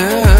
after.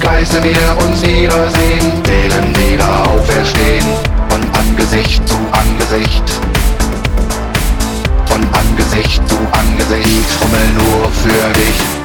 Geiste wir uns wiedersehen, wählen wieder auferstehen. Von Angesicht zu Angesicht. Von Angesicht zu Angesicht, Trommel nur für dich.